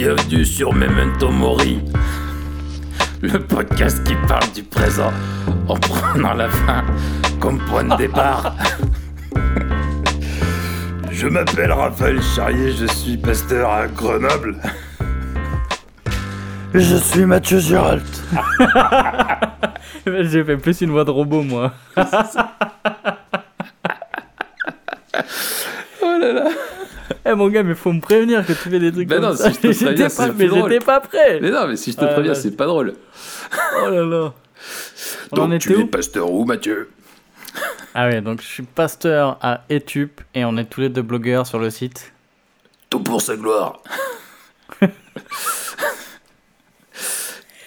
Bienvenue sur Memento Mori, le podcast qui parle du présent en prenant la fin comme point de départ. Je m'appelle Raphaël Charrier, je suis pasteur à Grenoble. Je suis Mathieu Girault. J'ai fait plus une voix de robot, moi. Oh là là. Eh mon gars, mais faut me prévenir que tu fais des trucs Ben comme non, ça. si je te préviens, pas, mais j'étais pas prêt. Mais non, mais si je te Ah, préviens, c'est pas drôle. Oh là là. On en Donc était tu es pasteur où, Mathieu? Ah ouais, donc je suis pasteur à Etup et on est tous les deux blogueurs sur le site. Tout pour sa gloire.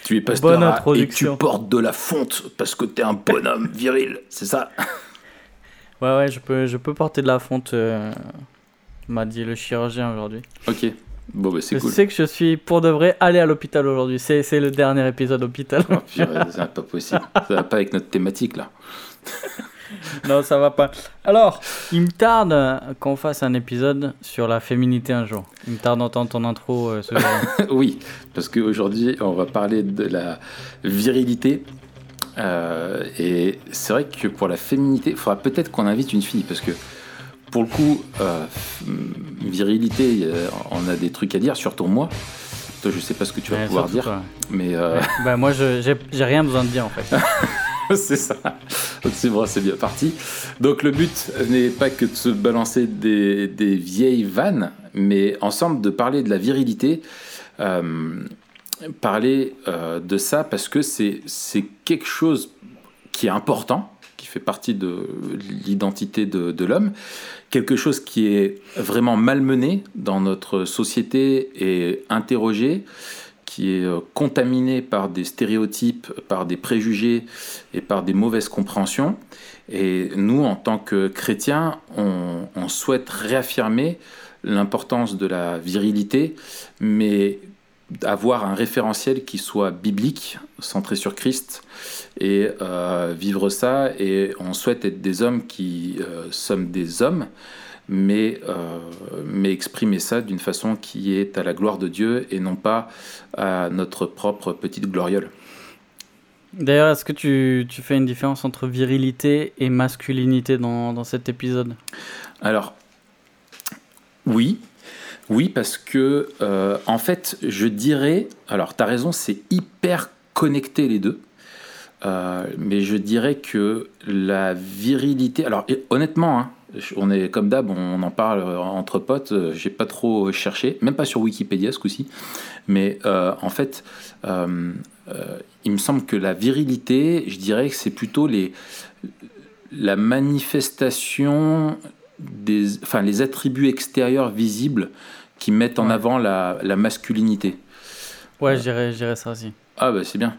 tu es pasteur Bonne à- et tu portes de la fonte parce que t'es un bonhomme viril, c'est ça? Ouais, ouais, je peux, je peux porter de la fonte, euh, m'a dit le chirurgien aujourd'hui. Ok. Bon, bah c'est Je cool. sais que je suis pour de vrai allé à l'hôpital aujourd'hui. C'est c'est le dernier épisode hôpital. Oh, purée, c'est pas possible. Ça va pas avec notre thématique là. non, ça va pas. Alors, il me tarde qu'on fasse un épisode sur la féminité un jour. Il me tarde d'entendre ton intro euh, ce oui, parce qu'aujourd'hui, on va parler de la virilité. Euh, et c'est vrai que pour la féminité, il faudra peut-être qu'on invite une fille, parce que pour le coup, euh, virilité, euh, on a des trucs à dire, surtout moi. Toi, je sais pas ce que tu vas Ouais, pouvoir dire, toi. mais euh, Bah, moi, je- j'ai rien besoin de dire en fait. c'est ça. C'est bon, c'est bien parti. Donc le but n'est pas que de se balancer des, des vieilles vannes, mais ensemble de parler de la virilité, euh, parler euh, de ça parce que c'est quelque chose qui est important, fait partie de l'identité de, l'homme, quelque chose qui est vraiment malmené dans notre société et interrogé, qui est euh, contaminé par des stéréotypes, par des préjugés et par des mauvaises compréhensions. Et nous, en tant que chrétiens, on, on souhaite réaffirmer l'importance de la virilité, mais avoir un référentiel qui soit biblique, centré sur Christ, et euh, vivre ça. Et on souhaite être des hommes qui euh, sommes des hommes, mais, euh, mais exprimer ça d'une façon qui est à la gloire de Dieu et non pas à notre propre petite gloriole. D'ailleurs, est-ce que tu, tu fais une différence entre virilité et masculinité dans, dans cet épisode? Alors, oui, oui, parce que, euh, en fait, je dirais, alors, tu raison, c'est hyper connecté les deux. Euh, mais je dirais que la virilité. Alors, honnêtement, hein, on est comme d'hab, on en parle euh, entre potes. J'ai pas trop cherché, même pas sur Wikipédia ce coup-ci. Mais en fait, il me semble que la virilité, je dirais que c'est plutôt la manifestation des, les attributs extérieurs visibles qui mettent en Ouais. avant la, la masculinité. Ouais, je dirais, je dirais ça aussi. Ah bah c'est bien.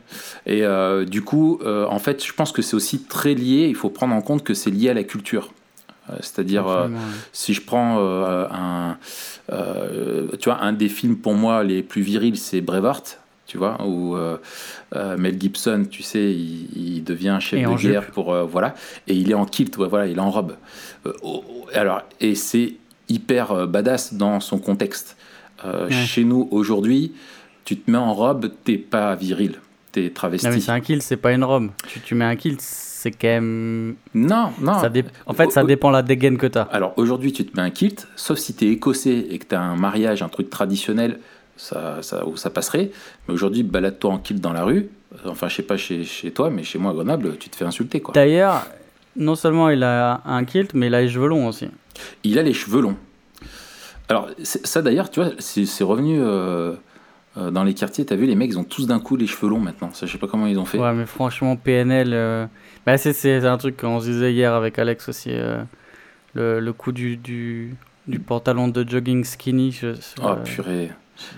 Et euh, du coup, euh, en fait, je pense que c'est aussi très lié, il faut prendre en compte que c'est lié à la culture. Euh, C'est-à-dire, si je prends un, tu vois, un des films pour moi les plus virils, c'est Braveheart, tu vois, où Mel Gibson, tu sais, il, il devient chef Et de guerre jupe. pour, voilà, et il est en kilt, ouais, voilà, il est en robe. Alors, et c'est hyper euh, badass dans son contexte. Euh, Ouais. Chez nous aujourd'hui, tu te mets en robe, t'es pas viril, t'es travesti. Non, mais c'est un kilt, c'est pas une robe. Tu, tu mets un kilt, c'est quand même. non, non. Ça dé- En fait, ça dépend la dégaine que t'as. Alors aujourd'hui, tu te mets un kilt, sauf si tu es écossais et que tu as un mariage, un truc traditionnel, ça, ça, où ça passerait. Mais aujourd'hui, balade-toi en kilt dans la rue. Enfin, je sais pas chez, chez toi, mais chez moi à Grenoble, tu te fais insulter. Quoi. D'ailleurs, non seulement il a un kilt, mais il a les cheveux longs aussi. Il a les cheveux longs. Alors, ça d'ailleurs, tu vois, c'est revenu euh, euh, dans les quartiers. Tu as vu, les mecs, ils ont tous d'un coup les cheveux longs maintenant. Ça, je sais pas comment ils ont fait. Ouais, mais franchement, PNL. euh, Bah, c'est- c'est un truc qu'on se disait hier avec Alex aussi. euh, Le, le coup du, du, du pantalon de jogging skinny. je- Oh purée.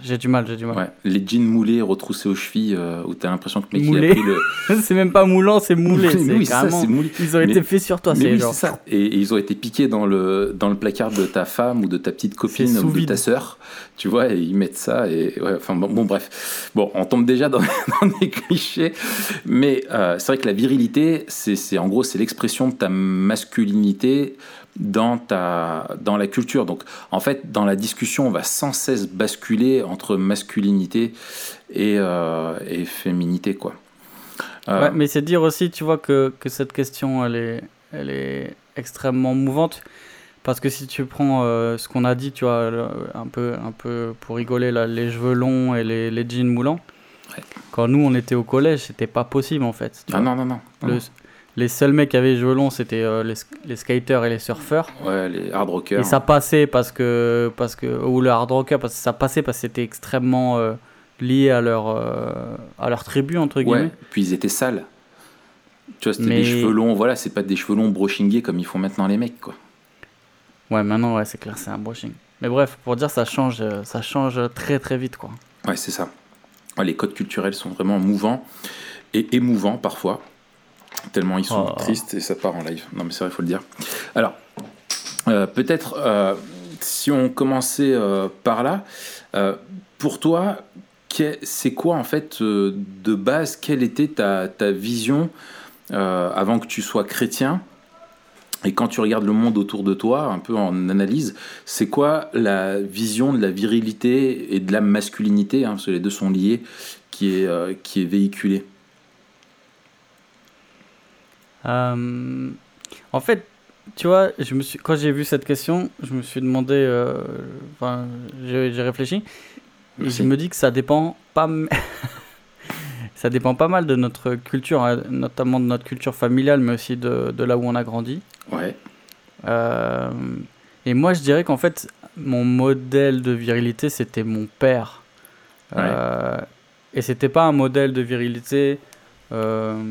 J'ai du mal, j'ai du mal. Ouais. Les jeans moulés, retroussés aux chevilles, euh, où tu as l'impression que le mec il Moulés. a pris le. c'est même pas moulant, c'est moulé. Mais oui, ça, carrément- c'est moulé. Ils ont Mais- été faits sur toi, c'est oui, genre. ça. Et, et ils ont été piqués dans le, dans le placard de ta femme ou de ta petite copine ou de ta sœur, tu vois, et ils mettent ça. Et ouais, enfin bon, bon, bref. Bon, on tombe déjà dans, dans des clichés, mais euh, c'est vrai que la virilité, c'est- en gros, c'est l'expression de ta masculinité dans, ta, dans la culture. Donc, en fait, dans la discussion, on va sans cesse basculer entre masculinité et, et féminité, quoi. Ouais, mais c'est dire aussi, tu vois, que, que cette question, elle est, elle est extrêmement mouvante. Parce que si tu prends ce qu'on a dit, tu vois, un peu, un peu pour rigoler, là, les cheveux longs et les, les jeans moulants, quand nous on était au collège, c'était pas possible en fait. Ah non, non, non. Les seuls mecs qui avaient joué long, c'était euh, les, les, skaters et les surfeurs. Ouais, les hard rockers. Et ça passait parce que. Parce que ou le hard rocker, parce que ça passait parce que c'était extrêmement euh, lié à leur, euh, à leur tribu, entre guillemets. Ouais, puis ils étaient sales. Tu vois, c'était des cheveux longs, voilà, c'est pas des cheveux longs brushingés comme ils font maintenant les mecs, quoi. Ouais, maintenant, ouais, c'est clair, c'est un brushing. Mais bref, pour dire, ça change, ça change très très vite, quoi. Ouais, c'est ça les codes culturels sont vraiment mouvants et émouvants parfois, tellement ils sont oh. tristes et ça part en live. Non mais c'est vrai, il faut le dire. Alors, euh, peut-être euh, si on commençait euh, par là, pour toi, c'est quoi en fait de base, quelle était ta, ta vision avant que tu sois chrétien? Et quand tu regardes le monde autour de toi, un peu en analyse, c'est quoi la vision de la virilité et de la masculinité, hein, parce que les deux sont liés, qui est, qui est véhiculée? Euh, En fait, tu vois, je me suis, quand j'ai vu cette question, je me suis demandé, euh, enfin, j'ai réfléchi, et je me dis que ça dépend pas. ça dépend pas mal de notre culture, hein, notamment de notre culture familiale, mais aussi de, de là où on a grandi. Ouais. Euh, et moi, je dirais qu'en fait, mon modèle de virilité, c'était mon père. Euh, et c'était pas un modèle de virilité euh,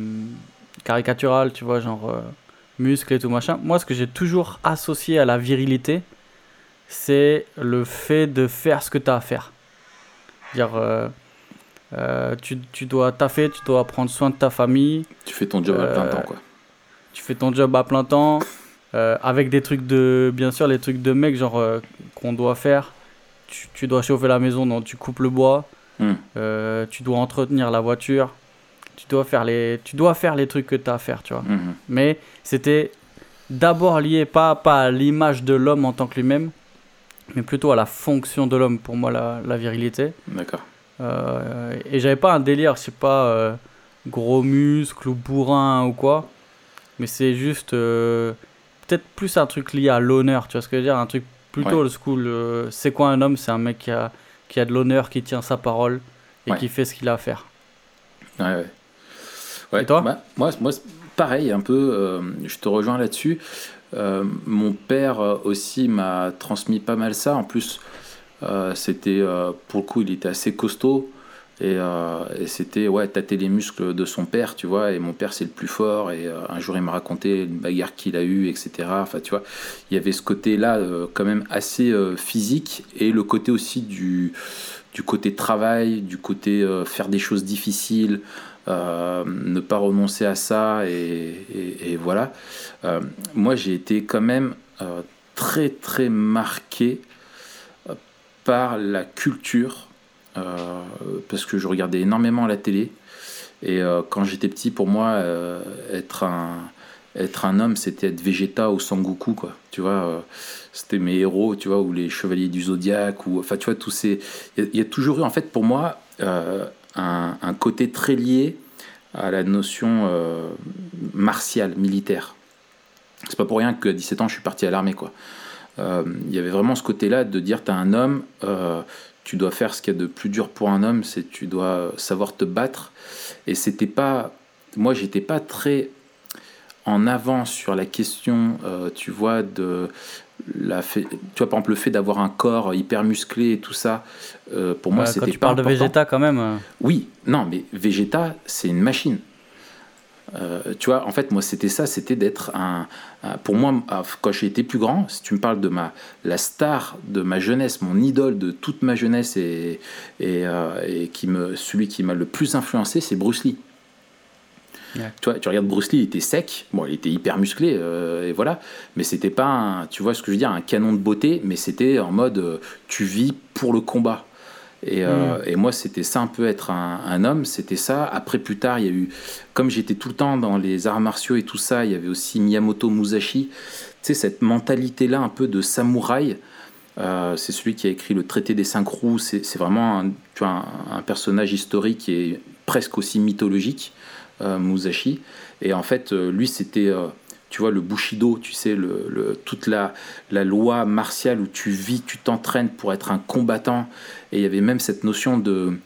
caricatural, tu vois, genre euh, muscle et tout machin. Moi, ce que j'ai toujours associé à la virilité, c'est le fait de faire ce que tu as à faire. Dire, tu, tu dois taffer, tu dois prendre soin de ta famille. Tu fais ton job à plein temps, quoi tu fais ton job à plein temps, euh, avec des trucs de, bien sûr, les trucs de mec, genre euh, qu'on doit faire. Tu, tu, dois chauffer la maison, donc tu coupes le bois, hmm. euh, tu dois entretenir la voiture, tu dois faire les, tu dois faire les trucs que tu as à faire, tu vois. Hmm. Mais c'était d'abord lié pas, pas à l'image de l'homme en tant que lui-même, mais plutôt à la fonction de l'homme, pour moi, la, la virilité. D'accord. et j'avais pas un délire, je sais pas, gros muscles ou bourrin ou quoi mais c'est juste euh, peut-être plus un truc lié à l'honneur, tu vois ce que je veux dire Un truc plutôt old school. Euh, c'est quoi un homme? C'est un mec qui a, qui a de l'honneur, qui tient sa parole et qui fait ce qu'il a à faire. Ouais, ouais. Et toi bah, Moi, moi pareil, un peu, euh, je te rejoins là-dessus. mon père aussi m'a transmis pas mal ça. En plus, c'était, pour le coup, il était assez costaud. Euh, et, c'était, ouais, tâter les muscles de son père, tu vois. Et mon père, c'est le plus fort. Et euh, un jour, il m'a raconté une bagarre qu'il a eue, etc. Enfin, tu vois, il y avait ce côté-là, euh, quand même assez physique. Et le côté aussi du, du côté travail, du côté faire des choses difficiles. Ne pas renoncer à ça et, voilà. moi, j'ai été quand même très très marqué par la culture euh, parce que je regardais énormément la télé. Et euh, quand j'étais petit, pour moi, euh, être un être un homme, c'était être Vegeta ou Sangoku, quoi. Tu vois, c'était mes héros, tu vois, ou les chevaliers du zodiaque, ou enfin, tu vois, tous ces. Il y, a toujours eu, en fait, pour moi, un, côté très lié à la notion martiale, militaire. C'est pas pour rien qu'à 17 ans, je suis parti à l'armée, quoi. Il y avait vraiment ce côté-là de dire, t'as un homme, tu dois faire ce qu'il y a de plus dur pour un homme, c'est tu dois savoir te battre. Et c'était pas, moi j'étais pas très en avant sur la question, euh, tu vois, de la fait, tu vois par exemple le fait d'avoir un corps hyper musclé et tout ça. Euh, pour moi, c'était pas. Tu parles de Vegeta quand même. Euh. Oui, non, mais Vegeta, c'est une machine. Euh, tu vois, en fait, moi, c'était ça, c'était d'être un, Pour moi, ah, quand j'ai été plus grand, si tu me parles de ma, la star de ma jeunesse, mon idole de toute ma jeunesse et, et, euh, qui me, celui qui m'a le plus influencé, c'est Bruce Lee. Tu vois, tu regardes Bruce Lee, il était sec, bon, il était hyper musclé, euh, et voilà, mais c'était pas, un, tu vois ce que je veux dire, un canon de beauté, mais c'était en mode, tu vis pour le combat. Euh, mm. Et, moi, c'était ça un peu être un, homme, c'était ça. Après, plus tard, il y a eu, comme j'étais tout le temps dans les arts martiaux et tout ça, il y avait aussi Miyamoto Musashi, tu sais, cette mentalité-là un peu de samouraï. Euh, c'est celui qui a écrit le traité des cinq roues. C'est vraiment un, tu vois, un, personnage historique est presque aussi mythologique, euh, Musashi. Et en fait, euh, lui, c'était, tu vois, le Bushido, tu sais, toute la, loi martiale où tu vis, tu t'entraînes pour être un combattant. Et il y avait même cette notion de,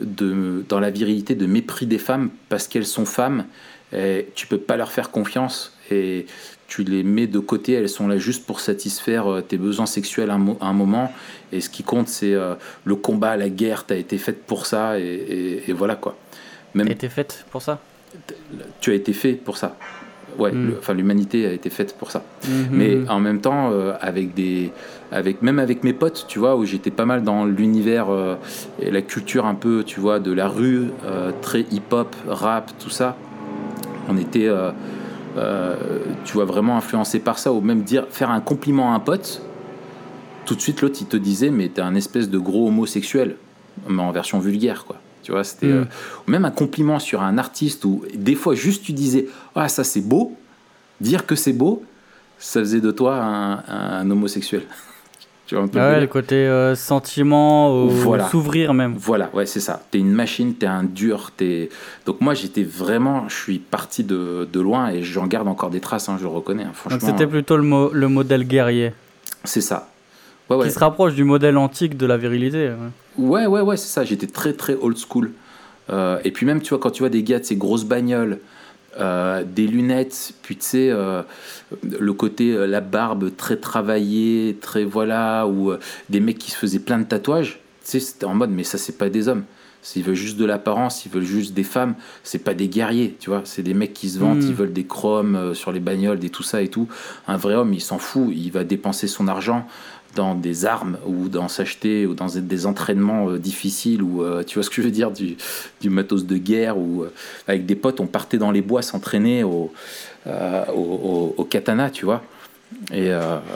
dans la virilité de mépris des femmes parce qu'elles sont femmes. Et tu peux pas leur faire confiance. Et tu les mets de côté, elles sont là juste pour satisfaire euh, tes besoins sexuels à un, moment. Et ce qui compte, c'est euh, le combat, la guerre, tu as été faite pour ça, et, voilà quoi. Même, été faite pour ça? Tu as été fait pour ça. Ouais, hmm. enfin l'humanité a été faite pour ça. Mhm. Mais en même temps, euh, avec des, avec même avec mes potes, tu vois, où j'étais pas mal dans l'univers et la culture un peu, tu vois, de la rue, très hip-hop, rap, tout ça. On était euh, tu vois, vraiment influencé par ça, ou même dire, faire un compliment à un pote, tout de suite l'autre il te disait, mais t'es un espèce de gros homosexuel, mais en version vulgaire, quoi. Tu vois, c'était mm. euh, même un compliment sur un artiste où des fois juste tu disais, ah ça c'est beau, dire que c'est beau, ça faisait de toi un homosexuel. Tu vois ouais, le côté euh, sentiment, ou s'ouvrir même. Voilà, ouais, c'est ça. T'es une machine, t'es un dur. Es... Donc moi, j'étais vraiment, je suis parti de, de loin et j'en garde encore des traces, hein, je le reconnais. Hein, franchement. Donc c'était plutôt le, le modèle guerrier. C'est ça. Ouais, ouais. Qui se rapproche du modèle antique de la virilité. Ouais, ouais, ouais, c'est ça. J'étais très, très old school. Euh, et puis même, tu vois, quand tu vois des gars de ces grosses bagnoles, euh, des lunettes, puis tu sais, euh, le côté, la barbe très travaillée, très voilà, ou des mecs qui se faisaient plein de tatouages, tu sais, c'était en mode, mais ça, c'est pas des hommes. S'ils veulent juste de l'apparence, ils veulent juste des femmes, c'est pas des guerriers, tu vois. C'est des mecs qui se vantent, hmm. ils veulent des chromes sur les bagnoles, des tout ça et tout. Un vrai homme, il s'en fout, il va dépenser son argent dans des armes ou dans s'acheter ou dans des entraînements euh, difficiles ou euh, tu vois ce que je veux dire du, du matos de guerre ou euh, avec des potes on partait dans les bois s'entraîner au, au, katana tu vois. Et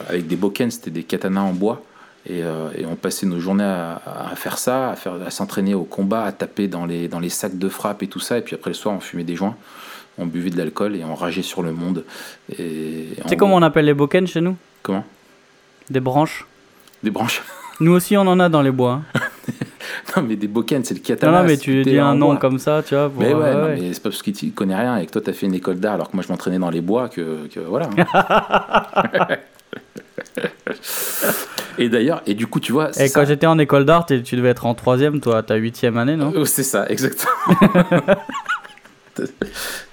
avec des boken c'était des katanas en bois. Et, et, on passait nos journées à, à faire ça à faire à s'entraîner au combat à taper dans les dans les sacs de frappe et tout ça. Et puis après le soir on fumait des joints on buvait de l'alcool et on rageait sur le monde. Tu sais comment on appelle les boken chez nous? Comment? Des branches des branches. Nous aussi, on en a dans les bois. Hein. non, mais des bokens, c'est le katana. Non, mais tu dis un nom comme ça, tu vois. mais ouais, mais c'est pas parce qu'il connaît rien et que toi, t'as fait une école d'art alors que moi, je m'entraînais dans les bois que, que voilà. Hein. et d'ailleurs, et du coup, tu vois. Et quand j'étais en école d'art, tu devais être en troisième, toi, ta huitième année, non? Oh, C'est ça, exactement.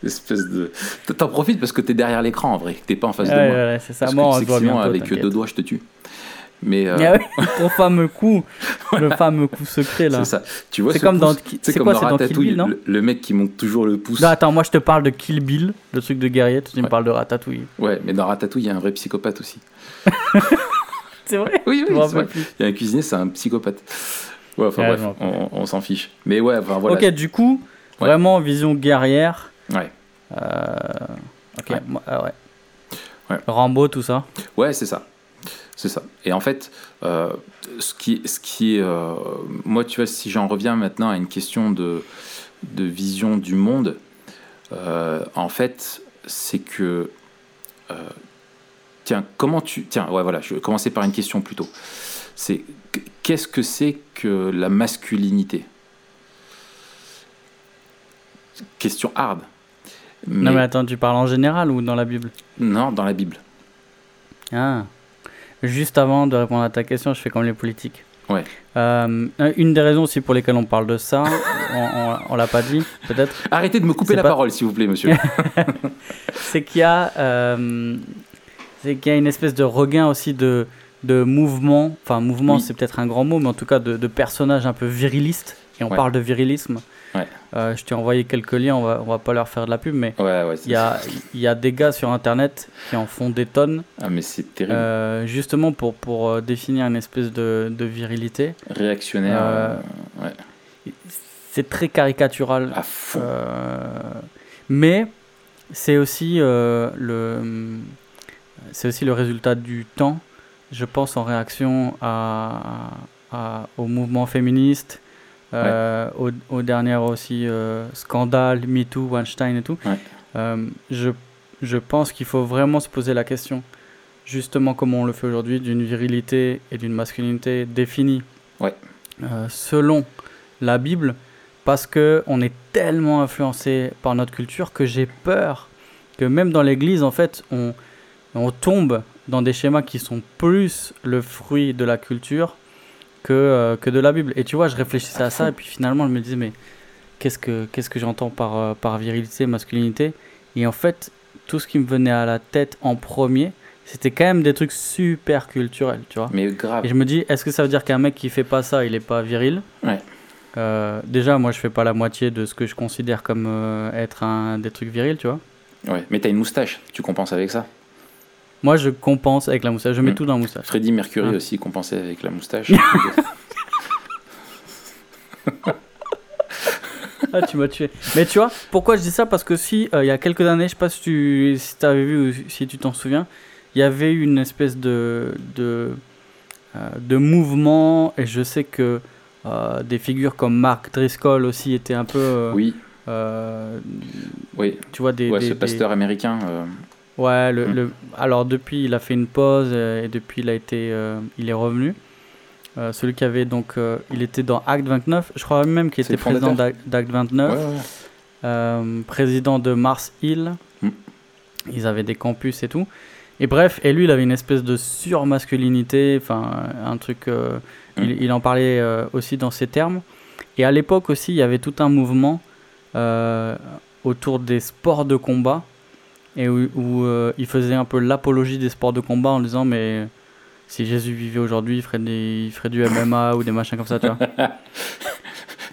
espèce de. T'en profites parce que t'es derrière l'écran en vrai, t'es pas en face de moi. Ouais, c'est ça. Moi, avec deux doigts, je te tue. Mais euh... Ah ton fameux coup, le fameux coup secret là. C'est ça. Tu vois, c'est comme dans, c'est quoi, c'est dans Kill Bill, non le, mec qui monte toujours le pouce. Non, attends, moi je te parle de Kill Bill, le truc de guerrier. Tu me parles de Ratatouille. Ouais, mais dans Ratatouille, il y a un vrai psychopathe aussi. c'est vrai? Oui, oui. Vrai. Il y a un cuisinier, c'est un psychopathe. Ouais, enfin bref, on, s'en fiche. Mais ouais, enfin voilà. Ok, du coup, vraiment vision guerrière. Ouais. Euh... Ok, ouais. ouais. Rambo, tout ça. Ouais, c'est ça. C'est ça. Et en fait, euh, ce qui, ce qui est. Euh, moi, tu vois, si j'en reviens maintenant à une question de, de vision du monde, euh, en fait, c'est que. tiens, comment tu. Tiens, ouais, voilà, je vais commencer par une question plutôt. C'est qu'est-ce que c'est que la masculinité? Question hard. Non, mais attends, tu parles en général ou dans la Bible? Non, dans la Bible. Ah. Juste avant de répondre à ta question, je fais comme les politiques. Ouais. Euh, une des raisons aussi pour lesquelles on parle de ça, on, ne l'a pas dit, peut-être. Arrêtez de me couper la parole, s'il vous plaît, monsieur. c'est qu'il y a, euh, c'est qu'il y a une espèce de regain aussi de, de mouvement. Enfin, mouvement, c'est peut-être un grand mot, mais en tout cas de, de personnages un peu virilistes. Et on parle de virilisme. Euh, je t'ai envoyé quelques liens, on va, on va pas leur faire de la pub, mais il y, a, y a des gars sur internet qui en font des tonnes. Ah, mais c'est terrible. Euh, justement pour, pour euh, définir une espèce de, de virilité. Réactionnaire. C'est très caricatural. À fond. mais c'est aussi, le, c'est aussi le résultat du temps, je pense, en réaction à, à au mouvement féministe euh, au, au, dernier aussi euh, scandale, MeToo, Weinstein et tout. Euh, je, je pense qu'il faut vraiment se poser la question justement comme on le fait aujourd'hui, d'une virilité et d'une masculinité définie Ouais. euh, selon la Bible, parce que on est tellement influencé par notre culture que j'ai peur que même dans l'Église, en fait, on, on tombe dans des schémas qui sont plus le fruit de la culture que, euh, que de la Bible. Et tu vois, je réfléchissais à ça et puis finalement, je me disais, mais qu'est-ce que, qu'est-ce que j'entends par, euh, par virilité, masculinité? Et en fait, tout ce qui me venait à la tête en premier, c'était quand même des trucs super culturels, tu vois. Mais grave. Et je me dis, est-ce que ça veut dire qu'un mec qui fait pas ça, il est pas viril? Ouais. Euh, déjà, moi, je fais pas la moitié de ce que je considère comme euh, être un des trucs virils, tu vois. Ouais. Mais t'as une moustache, tu compenses avec ça. Moi, je compense avec la moustache. Je mets Mm. tout dans la moustache. Freddie Mercury Ah. aussi compensait avec la moustache. Ah, tu m'as tué. Mais tu vois, pourquoi je dis ça? Parce que si, euh, il y a quelques années, je sais pas si tu si avais vu ou si tu t'en souviens, il y avait eu une espèce de, de, euh, de mouvement, et je sais que euh, des figures comme Mark Driscoll aussi étaient un peu. oui, oui. tu vois, des. Ouais, des- ce des- pasteur américain. Ouais, le, Mm. le- alors depuis, il a fait une pause euh, et depuis, il a été, euh, il est revenu. Euh, celui qui avait donc, euh, il était dans Acte 29. Je crois même qu'il était président d'Acte 29, ouais, ouais, ouais. euh, président de Mars Hill. Mm. Ils avaient des campus et tout. Et bref, et lui, il avait une espèce de surmasculinité, enfin un truc. euh, Mm. il, il en parlait aussi dans ces termes. Et à l'époque aussi, il y avait tout un mouvement autour des sports de combat et où, où, euh, il faisait un peu l'apologie des sports de combat en disant mais si Jésus vivait aujourd'hui, il ferait, des, il ferait du MMA ou des machins comme ça, tu vois.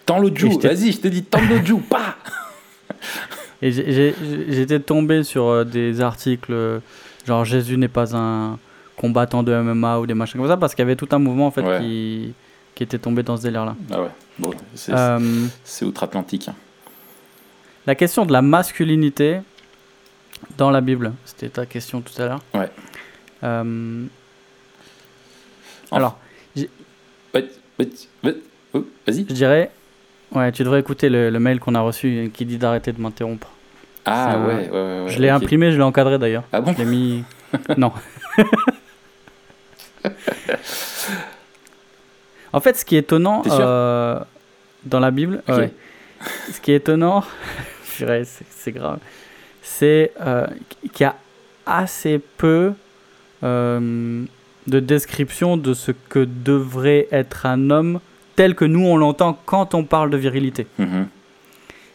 Tends le Jou, vas-y, je te dis, tends le Jou, pas Et j'étais tombé sur euh, des articles euh, genre Jésus n'est pas un combattant de MMA ou des machins comme ça parce qu'il y avait tout un mouvement en fait Ouais. qui, qui était tombé dans ce délire là. Ah ouais, bon, c'est Euh, c'est outre-Atlantique. hein. La question de la masculinité dans la Bible, c'était ta question tout à l'heure. Ouais. Euh, alors, oh, Vas-y. je dirais, ouais, tu devrais écouter le, le mail qu'on a reçu qui dit d'arrêter de m'interrompre. Ah ouais, ouais, ouais, ouais. je l'ai imprimé, je l'ai encadré d'ailleurs. Ah bon Je l'ai mis. non. en fait, ce qui est étonnant sûr euh, dans la Bible, ouais. ce qui est étonnant, purée, c'est c'est grave, c'est euh, qu'il y a assez peu euh, de description de ce que devrait être un homme tel que nous on l'entend quand on parle de virilité. Mhm.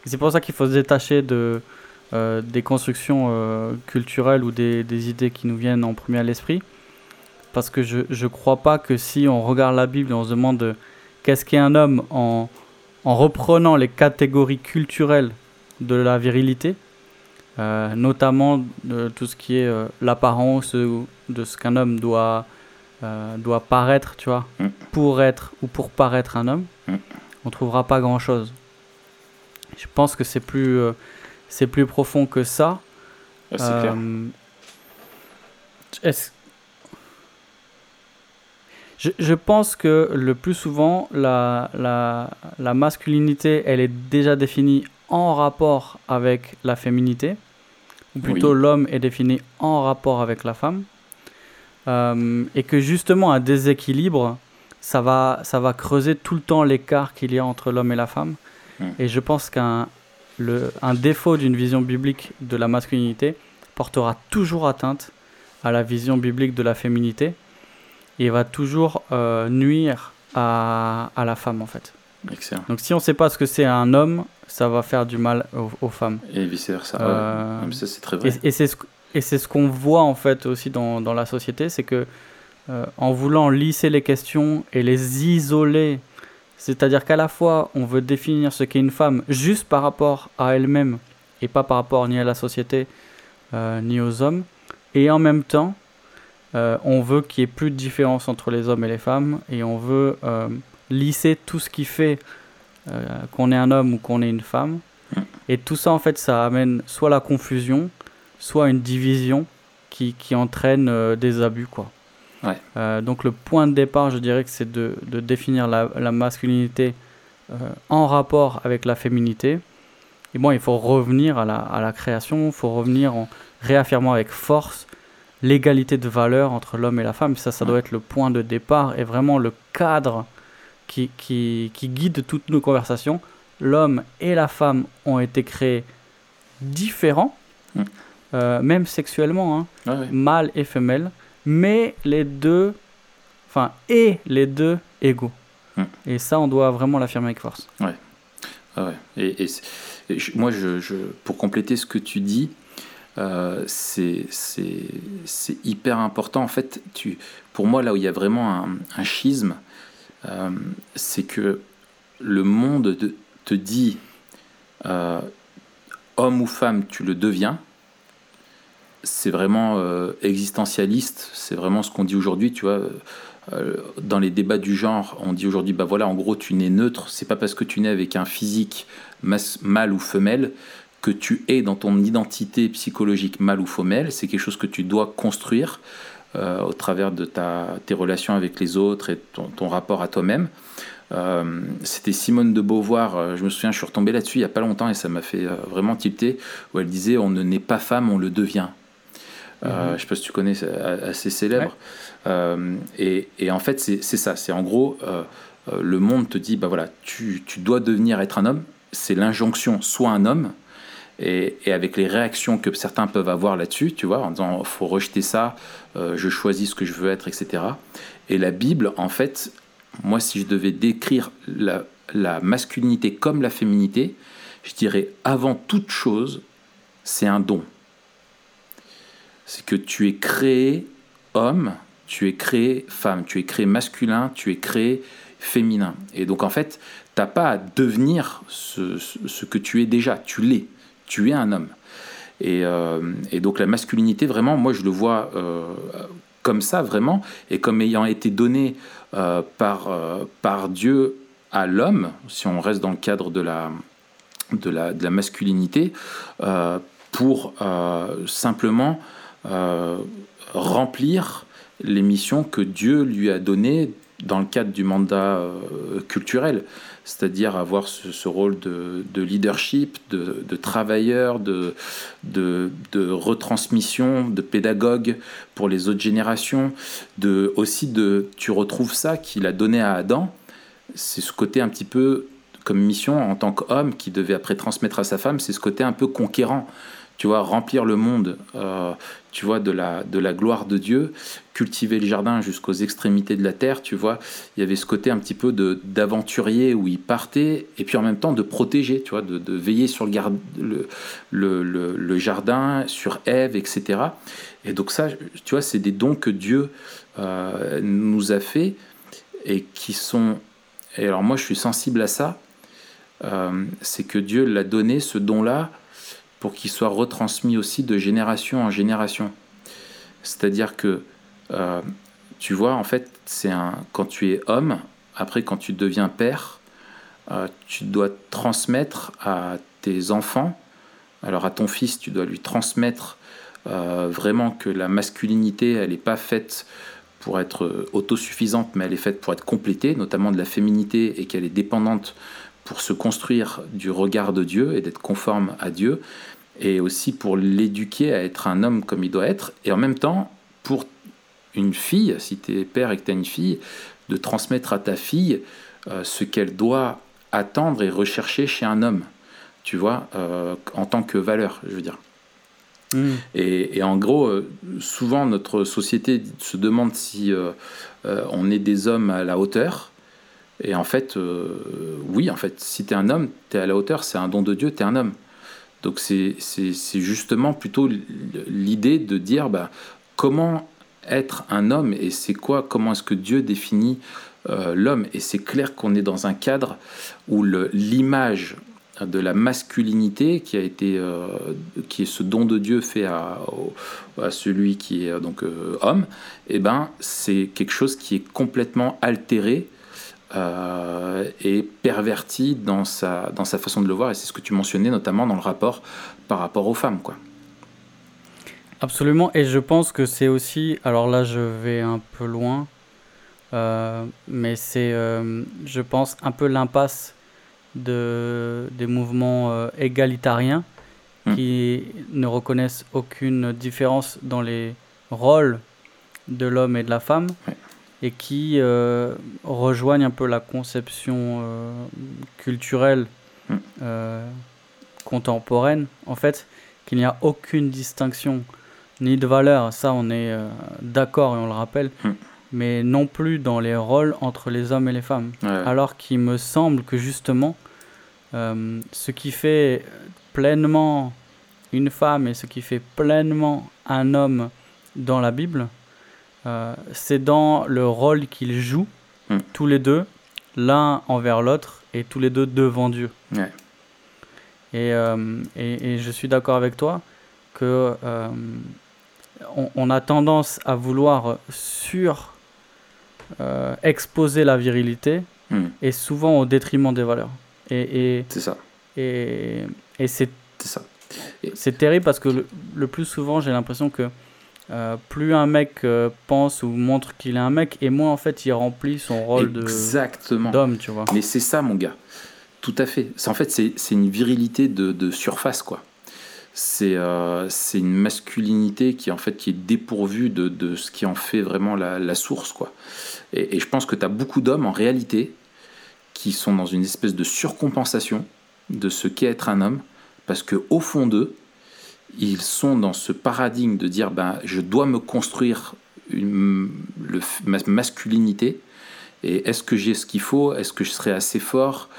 C'est pour ça qu'il faut se détacher de, euh, des constructions euh, culturelles ou des, des idées qui nous viennent en premier à l'esprit. Parce que je ne crois pas que si on regarde la Bible et on se demande euh, qu'est-ce qu'est un homme en, en reprenant les catégories culturelles de la virilité, euh, notamment de tout ce qui est euh, l'apparence de ce qu'un homme doit, euh, doit paraître, tu vois, Mm. pour être ou pour paraître un homme, Mm. on trouvera pas grand-chose. Je pense que c'est plus, c'est plus profond que ça. Ah, c'est clair. Est-ce- Je, je pense que le plus souvent, la, la, la masculinité, elle est déjà définie en rapport avec la féminité, plutôt Oui. l'homme est défini en rapport avec la femme, Euh, et que justement un déséquilibre, ça va, ça va creuser tout le temps l'écart qu'il y a entre l'homme et la femme. Mm. Et je pense qu'un le, un défaut d'une vision biblique de la masculinité portera toujours atteinte à la vision biblique de la féminité et va toujours euh, nuire à, à la femme en fait. Excellent. Donc si on ne sait pas ce que c'est un homme, ça va faire du mal aux, aux femmes. Et vice versa. Euh, Ouais. ça, c'est très vrai. Et, et c'est ce, qu'on voit en fait aussi dans, dans la société, c'est que euh, en voulant lisser les questions et les isoler, c'est-à-dire qu'à la fois on veut définir ce qu'est une femme juste par rapport à elle-même et pas par rapport ni à la société euh, ni aux hommes, et en même temps on veut qu'il n'y ait plus de différence entre les hommes et les femmes et on veut lisser tout ce qui fait euh, qu'on est un homme ou qu'on est une femme. Et tout ça, en fait, ça amène soit la confusion, soit une division qui, qui entraîne euh, des abus, quoi. Ouais. Euh, donc le point de départ, je dirais que c'est de, de définir la, la masculinité en rapport avec la féminité. Et bon, il faut revenir à la, à la création, il faut revenir en réaffirmant avec force l'égalité de valeur entre l'homme et la femme. Ça, ça doit être le point de départ et vraiment le cadre qui, qui, qui guide toutes nos conversations. L'homme et la femme ont été créés différents, Mm. euh, même sexuellement, hein, Ouais, ouais. mâle et femelle, mais les deux, enfin, et les deux égaux. Mm. Et ça, on doit vraiment l'affirmer avec force. Ah ouais. Et, moi, je, je- pour compléter ce que tu dis, euh, c'est hyper important. En fait, tu, pour moi, là où il y a vraiment un, un schisme, euh, c'est que le monde de- te dit euh, homme ou femme, tu le deviens. C'est vraiment euh, existentialiste. C'est vraiment ce qu'on dit aujourd'hui. Tu vois, dans les débats du genre, on dit aujourd'hui, bah voilà, en gros, tu nais neutre. C'est pas parce que tu nais avec un physique mâle ou femelle que tu es dans ton identité psychologique mâle ou femelle. C'est quelque chose que tu dois construire euh, au travers de ta, tes relations avec les autres et ton, ton rapport à toi-même. Euh, C'était Simone de Beauvoir, euh, je me souviens, je suis retombé là-dessus il n'y a pas longtemps et ça m'a fait vraiment tilter, où elle disait On ne naît pas femme, on le devient. Euh, Mhm. Je sais pas si tu connais, c'est assez célèbre. Euh, et, et en fait, c'est ça. C'est en gros, le monde te dit bah voilà, tu, tu dois devenir être un homme. C'est l'injonction, sois un homme. Et, avec les réactions que certains peuvent avoir là-dessus, tu vois, en disant faut rejeter ça, euh, je choisis ce que je veux être, etc. Et la Bible, en fait, moi, si je devais décrire la, masculinité comme la féminité, je dirais avant toute chose, c'est un don. C'est que tu es créé homme, tu es créé femme, tu es créé masculin, tu es créé féminin. Et donc en fait, t'as pas à devenir ce que tu es déjà, tu l'es, tu es un homme. Et, euh, et donc la masculinité, vraiment, moi je le vois euh, comme ça, vraiment, et comme ayant été donné euh, par, euh, par Dieu à l'homme, si on reste dans le cadre de la, de la, masculinité, pour simplement remplir les missions que Dieu lui a données dans le cadre du mandat culturel, c'est-à-dire avoir ce, rôle de, de leadership, de, travailleur, de retransmission, de pédagogue pour les autres générations, de, aussi de, tu retrouves ça qu'il a donné à Adam, c'est ce côté un petit peu comme mission en tant qu'homme qui devait après transmettre à sa femme, c'est ce côté un peu conquérant, tu vois, remplir le monde, euh, tu vois, de la, de la gloire de Dieu, cultiver le jardin jusqu'aux extrémités de la terre, tu vois, il y avait ce côté un petit peu de d'aventurier où il partait, et puis en même temps de protéger, tu vois, de, veiller sur le jardin, sur Ève, etc. Et donc ça, tu vois, c'est des dons que Dieu euh, nous a fait et qui sont... Et alors moi, je suis sensible à ça, euh, c'est que Dieu l'a donné, ce don-là, pour qu'il soit retransmis aussi de génération en génération. C'est-à-dire que, euh, tu vois, en fait, c'est un quand tu es homme, après quand tu deviens père, euh, tu dois transmettre à tes enfants, alors à ton fils, tu dois lui transmettre euh, vraiment que la masculinité, elle n'est pas faite pour être autosuffisante, mais elle est faite pour être complétée, notamment de la féminité, et qu'elle est dépendante pour se construire du regard de Dieu et d'être conforme à Dieu, et aussi pour l'éduquer à être un homme comme il doit être, et en même temps pour une fille, si tu es père et que tu as une fille, de transmettre à ta fille euh, ce qu'elle doit attendre et rechercher chez un homme, tu vois, euh, en tant que valeur, je veux dire. Mm. Et, et en gros, euh, souvent notre société se demande si on est des hommes à la hauteur. Et en fait, euh, oui, en fait, si tu es un homme, tu es à la hauteur, c'est un don de Dieu, tu es un homme. Donc c'est justement plutôt l'idée de dire bah, comment être un homme et c'est quoi, comment est-ce que Dieu définit euh, l'homme? Et c'est clair qu'on est dans un cadre où l'image de la masculinité qui a été euh, qui est ce don de Dieu fait à, celui qui est donc homme et ben c'est quelque chose qui est complètement altéré euh, et perverti dans sa dans sa façon de le voir et c'est ce que tu mentionnais notamment dans le rapport par rapport aux femmes quoi Absolument, et je pense que c'est aussi, alors là je vais un peu loin, euh, mais c'est, euh, je pense, un peu l'impasse de, des mouvements euh, égalitariens Mm. qui ne reconnaissent aucune différence dans les rôles de l'homme et de la femme Ouais. Et qui euh, rejoignent un peu la conception euh, culturelle Mm. euh, contemporaine. En fait, qu'il n'y a aucune distinction ni de valeur, ça on est euh, d'accord et on le rappelle, Mm. mais non plus dans les rôles entre les hommes et les femmes. Ouais. Alors qu'il me semble que justement, ce qui fait pleinement une femme et ce qui fait pleinement un homme dans la Bible, euh, c'est dans le rôle qu'ils jouent, Mm. tous les deux, l'un envers l'autre et tous les deux devant Dieu. Ouais. Et, euh, et, et je suis d'accord avec toi que euh, on, on a tendance à vouloir sur exposer la virilité Hmm. et souvent au détriment des valeurs. Et, et, C'est ça. et, et c'est C'est ça. c'est terrible parce que le, le plus souvent j'ai l'impression que euh, plus un mec euh, pense ou montre qu'il est un mec et moins en fait il remplit son rôle de Exactement. d'homme, tu vois. Mais c'est ça, mon gars. Tout à fait. En fait, c'est une virilité de, de surface, quoi. C'est euh, c'est une masculinité qui, en fait, qui est dépourvue de, de ce qui en fait vraiment la, la source, quoi. Et, et je pense que tu as beaucoup d'hommes, en réalité, qui sont dans une espèce de surcompensation de ce qu'est être un homme, parce que au fond d'eux, ils sont dans ce paradigme de dire ben, je dois me construire une, ma masculinité et est-ce que j'ai ce qu'il faut Est-ce que je serai assez fort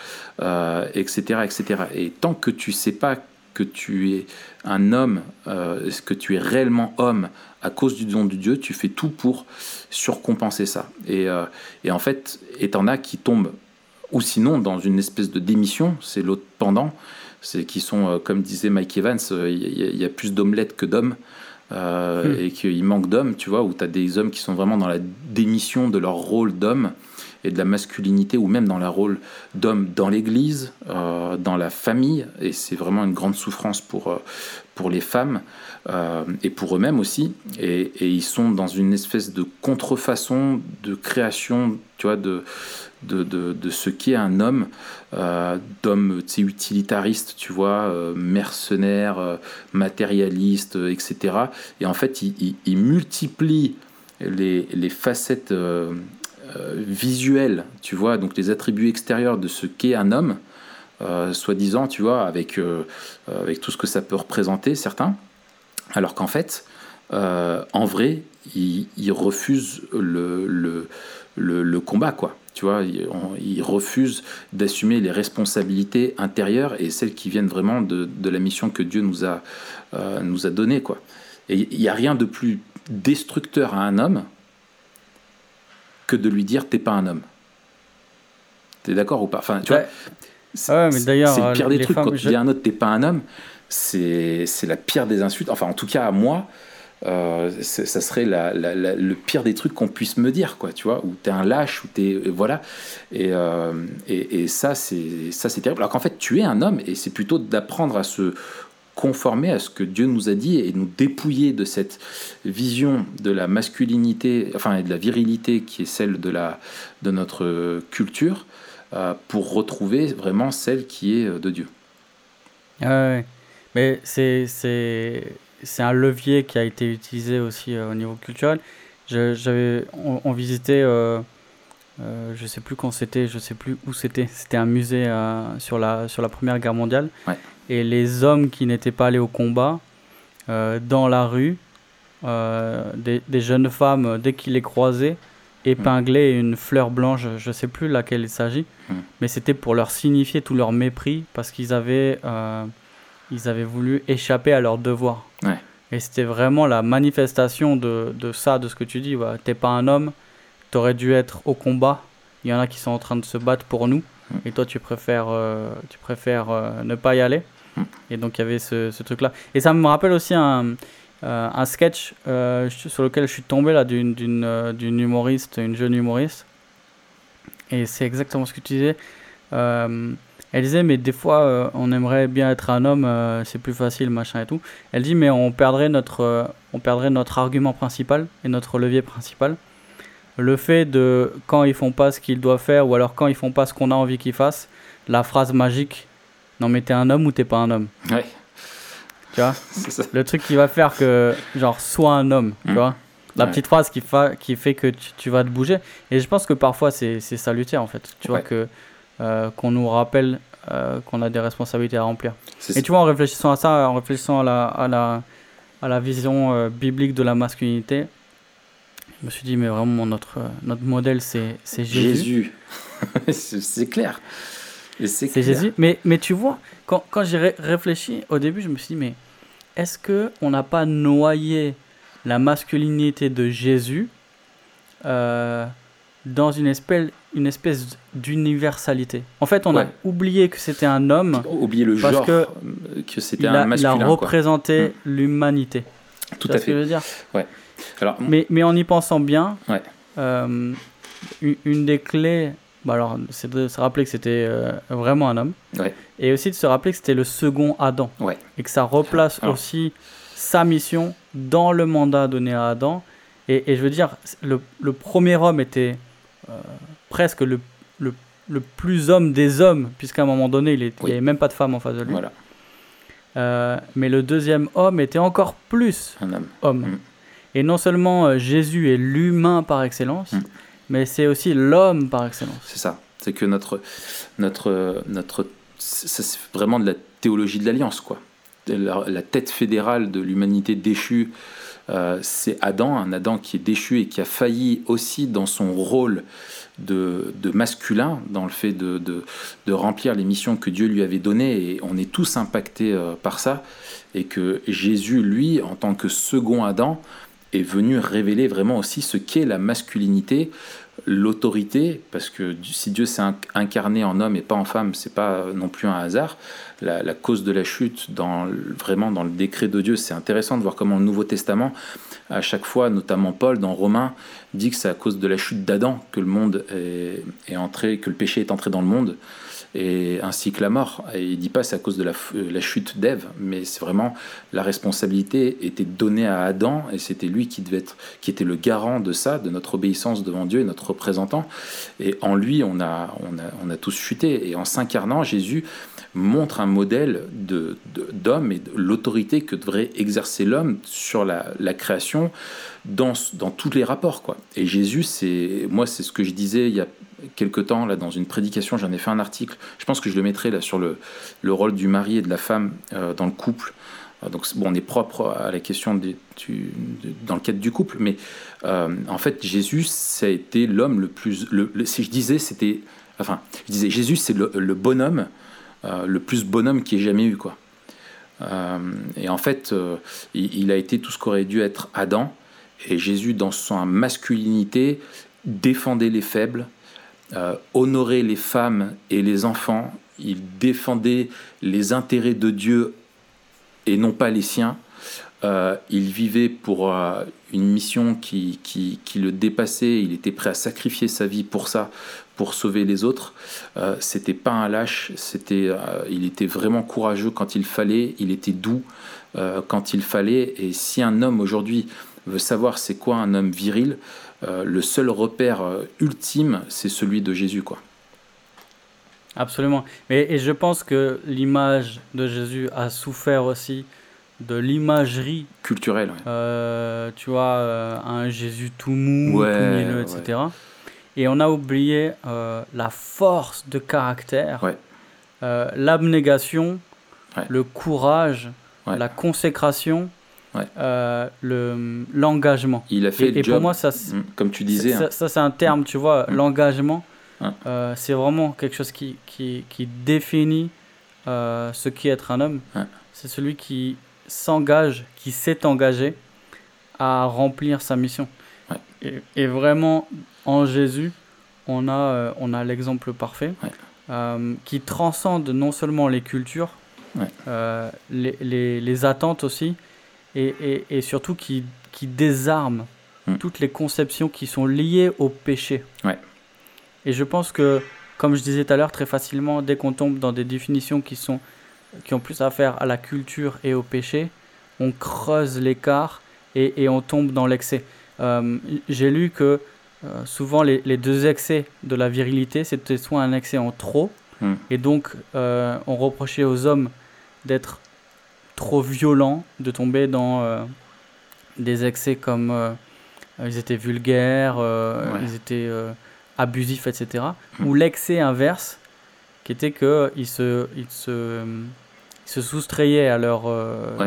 Euh, Etc. etc. Et tant que tu sais pas que tu es un homme, euh, que tu es réellement homme à cause du don de Dieu, tu fais tout pour surcompenser ça. Et, euh, et en fait, et t'en as qui tombent, ou sinon dans une espèce de démission, c'est l'autre pendant, c'est qui sont, euh, comme disait Mike Evans, euh, il y, a- il y a plus d'omelettes que d'hommes. euh, Hmm. Et qu'il manque d'hommes, tu vois, où tu as des hommes qui sont vraiment dans la démission de leur rôle d'homme et de la masculinité, ou même dans leur rôle d'homme dans l'église, euh, dans la famille, et c'est vraiment une grande souffrance pour, pour les femmes euh, et pour eux-mêmes aussi, et, ils sont dans une espèce de contrefaçon de création, tu vois, de, de, de, de ce qu'est un homme, euh, d'homme utilitariste, tu vois, euh, mercenaire, euh, matérialiste, etc. Et en fait, il, il- il multiplie les, les facettes visuelles, tu vois, donc les attributs extérieurs de ce qu'est un homme, soi-disant, tu vois, avec, avec tout ce que ça peut représenter, certains, alors qu'en fait, euh, en vrai, ils il refusent le, le, le, le combat, quoi. Tu vois, ils refusent d'assumer les responsabilités intérieures et celles qui viennent vraiment de, de la mission que Dieu nous a, euh, nous a donnée, quoi. Et il n'y a rien de plus destructeur à un homme que de lui dire t'es pas un homme. T'es d'accord ou pas? Enfin, tu Ouais. vois, c'est Ouais, le pire des les trucs. femmes, Quand tu je- dis à un autre t'es pas un homme, c'est la pire des insultes. Enfin, en tout cas, à moi, euh, ça serait la- le pire des trucs qu'on puisse me dire, quoi, tu vois, où t'es un lâche, où t'es. Voilà. Et, euh, ça, c'est terrible. Alors qu'en fait, tu es un homme et c'est plutôt d'apprendre à se conformer à ce que Dieu nous a dit et nous dépouiller de cette vision de la masculinité, enfin, et de la virilité qui est celle de, la, de notre culture, euh, pour retrouver vraiment celle qui est de Dieu. Ouais. Mais c'est, c'est, c'est un levier qui a été utilisé aussi euh, au niveau culturel. Je- j'avais, on, on visitait, euh, euh, je sais plus quand c'était, je sais plus où c'était. C'était un musée euh, sur, la, sur la Première Guerre mondiale. Ouais. Et les hommes qui n'étaient pas allés au combat, euh, dans la rue, des, des jeunes femmes, dès qu'ils les croisaient, épinglaient une fleur blanche, je sais plus laquelle il s'agit, Mm. mais c'était pour leur signifier tout leur mépris parce qu'ils avaient, ils avaient voulu échapper à leur devoir. Ouais. Et c'était vraiment la manifestation de, de ça, de ce que tu dis. voilà. T'es pas un homme, t'aurais dû être au combat. Il y en a qui sont en train de se battre pour nous. Mm. Et toi, tu préfères, euh, tu préfères euh, ne pas y aller. Mm. Et donc, il y avait ce, ce truc-là. Et ça me rappelle aussi un, euh, un sketch sur lequel je suis tombé là d'une d'une d'une humoriste, une jeune humoriste. Et c'est exactement ce que tu disais. Elle disait, mais des fois, euh, on aimerait bien être un homme, euh, c'est plus facile, machin et tout. Elle dit, mais on perdrait notre, euh, on perdrait notre argument principal et notre levier principal. Le fait de quand ils font pas ce qu'ils doivent faire ou alors quand ils font pas ce qu'on a envie qu'ils fassent, la phrase magique, non mais t'es un homme ou t'es pas un homme? Ouais. Tu vois? Le truc qui va faire que, genre, sois un homme, tu mm. vois? La petite phrase qui, fa qui fait que tu, vas te bouger. Et je pense que parfois, c'est salutaire, en fait. Tu vois, que euh, qu'on nous rappelle euh, qu'on a des responsabilités à remplir. Et tu vois, en réfléchissant à ça, en réfléchissant à la, à la, à la vision euh, biblique de la masculinité, je me suis dit, mais vraiment, notre, notre modèle, c'est Jésus. Jésus. c'est clair. C'est Jésus. Mais, mais tu vois, quand, quand j'ai réfléchi, au début, je me suis dit, mais est-ce qu'on n'a pas noyé la masculinité de Jésus euh, dans une espèce, une espèce d'universalité. En fait, on a oublié que c'était un homme. Oublié le parce genre, que, que c'était un masculin. Il a représenté hmm. l'humanité. Tout à fait. Ce que je veux dire ouais. Alors, mais, mais en y pensant bien, ouais. Euh, une, des clés, bah alors, c'est de se rappeler que c'était euh, vraiment un homme. Ouais. Et aussi de se rappeler que c'était le second Adam. Ouais. Et que ça replace aussi sa mission dans le mandat donné à Adam. Et, et je veux dire, le, le premier homme était euh, presque le, le, le, plus homme des hommes, puisqu'à un moment donné, il n'y avait même pas de femme en face de lui. Voilà. Euh, mais le deuxième homme était encore plus un homme. homme. Mm. Et non seulement euh, Jésus est l'humain par excellence, mm. mais c'est aussi l'homme par excellence. C'est ça. C'est que notre, notre, notre, c'est vraiment de la théologie de l'alliance, quoi. La, la, tête fédérale de l'humanité déchue euh, c'est Adam, un Adam qui est déchu et qui a failli aussi dans son rôle de, masculin, dans le fait de, remplir les missions que Dieu lui avait données, et on est tous impactés euh, par ça, et que Jésus, lui, en tant que second Adam, est venu révéler vraiment aussi ce qu'est la masculinité, l'autorité, parce que si Dieu s'est incarné en homme et pas en femme, c'est pas non plus un hasard. La, cause de la chute, dans, vraiment dans le décret de Dieu, c'est intéressant de voir comment le Nouveau Testament, à chaque fois, notamment Paul dans Romains, dit que c'est à cause de la chute d'Adam que le monde est, entré, que le péché est entré dans le monde et ainsi que la mort. Et il dit pas c'est à cause de la, euh, la chute d'Ève, mais c'est vraiment la responsabilité était donnée à Adam et c'était lui qui devait être, qui était le garant de ça, de notre obéissance devant Dieu et notre représentant. Et en lui, on a, on a, on a tous chuté. Et en s'incarnant, Jésus montre un modèle de, d'homme et de l'autorité que devrait exercer l'homme sur la, la création dans, dans tous les rapports. Quoi. Et Jésus, c'est moi, c'est ce que je disais il y a quelque temps, là, dans une prédication, j'en ai fait un article, je pense que je le mettrai là sur le, le rôle du mari et de la femme euh, dans le couple. Euh, donc, bon, on est propre à la question des, dans le cadre du couple, mais euh, en fait, Jésus, ça a été l'homme le plus. Si je disais, c'était. Enfin, je disais, Jésus, c'est le, bonhomme, le plus bonhomme qui ait jamais eu, quoi. et en fait, il, il, a été tout ce qu'aurait dû être Adam, et Jésus, dans sa masculinité, défendait les faibles, euh, honorait les femmes et les enfants, il défendait les intérêts de Dieu et non pas les siens. Euh, il vivait pour euh, une mission qui, qui, qui, le dépassait, il était prêt à sacrifier sa vie pour ça, pour sauver les autres. c'était pas un lâche, c'était, il était vraiment courageux quand il fallait, il était doux quand il fallait. Et si un homme aujourd'hui veut savoir c'est quoi un homme viril, euh, le seul repère euh, ultime, c'est celui de Jésus. quoi. Absolument. Et, et je pense que l'image de Jésus a souffert aussi de l'imagerie culturelle. Euh, tu vois, un Jésus tout mou, etc. Et on a oublié la force de caractère, l'abnégation, le courage, la consécration euh, le l'engagement. Il a fait et, pour moi, ça, mm, comme tu disais, ça, hein. c'est un terme, tu vois, mm. l'engagement. Euh, c'est vraiment quelque chose qui, qui, qui définit euh, ce qu'est être un homme. C'est celui qui s'engage, qui s'est engagé à remplir sa mission. Et, et, vraiment, en Jésus, on a, on a l'exemple parfait qui transcende non seulement les cultures, les, les, les, attentes aussi, et, et, surtout qui, qui désarme hmm. toutes les conceptions qui sont liées au péché. Ouais. Et je pense que, comme je disais tout à l'heure, très facilement, dès qu'on tombe dans des définitions qui, sont, qui ont plus à faire à la culture et au péché, on creuse l'écart et, et, on tombe dans l'excès. Euh, j'ai lu que euh, souvent les, les, deux excès de la virilité, c'était soit un excès en trop, hmm. et donc euh, on reprochait aux hommes d'être trop violents, de tomber dans euh, des excès comme ils étaient vulgaires, ils étaient abusifs, etc. Hmm. Ou l'excès inverse, qui était qu'ils se, ils se, ils se soustrayaient à leurs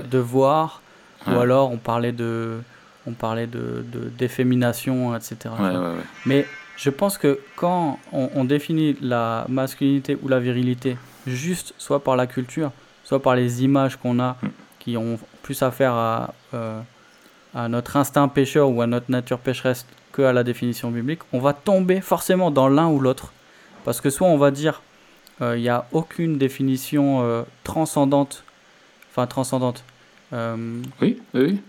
devoirs, ou alors on parlait de, on parlait de, d'effémination, etc. Mais je pense que quand on, définit la masculinité ou la virilité juste soit par la culture, soit par les images qu'on a hmm. qui ont plus affaire à, euh, à notre instinct pêcheur ou à notre nature pécheresse que à la définition biblique, on va tomber forcément dans l'un ou l'autre. Parce que soit on va dire euh, il n'y a aucune définition euh, transcendante, enfin transcendante. oui, oui.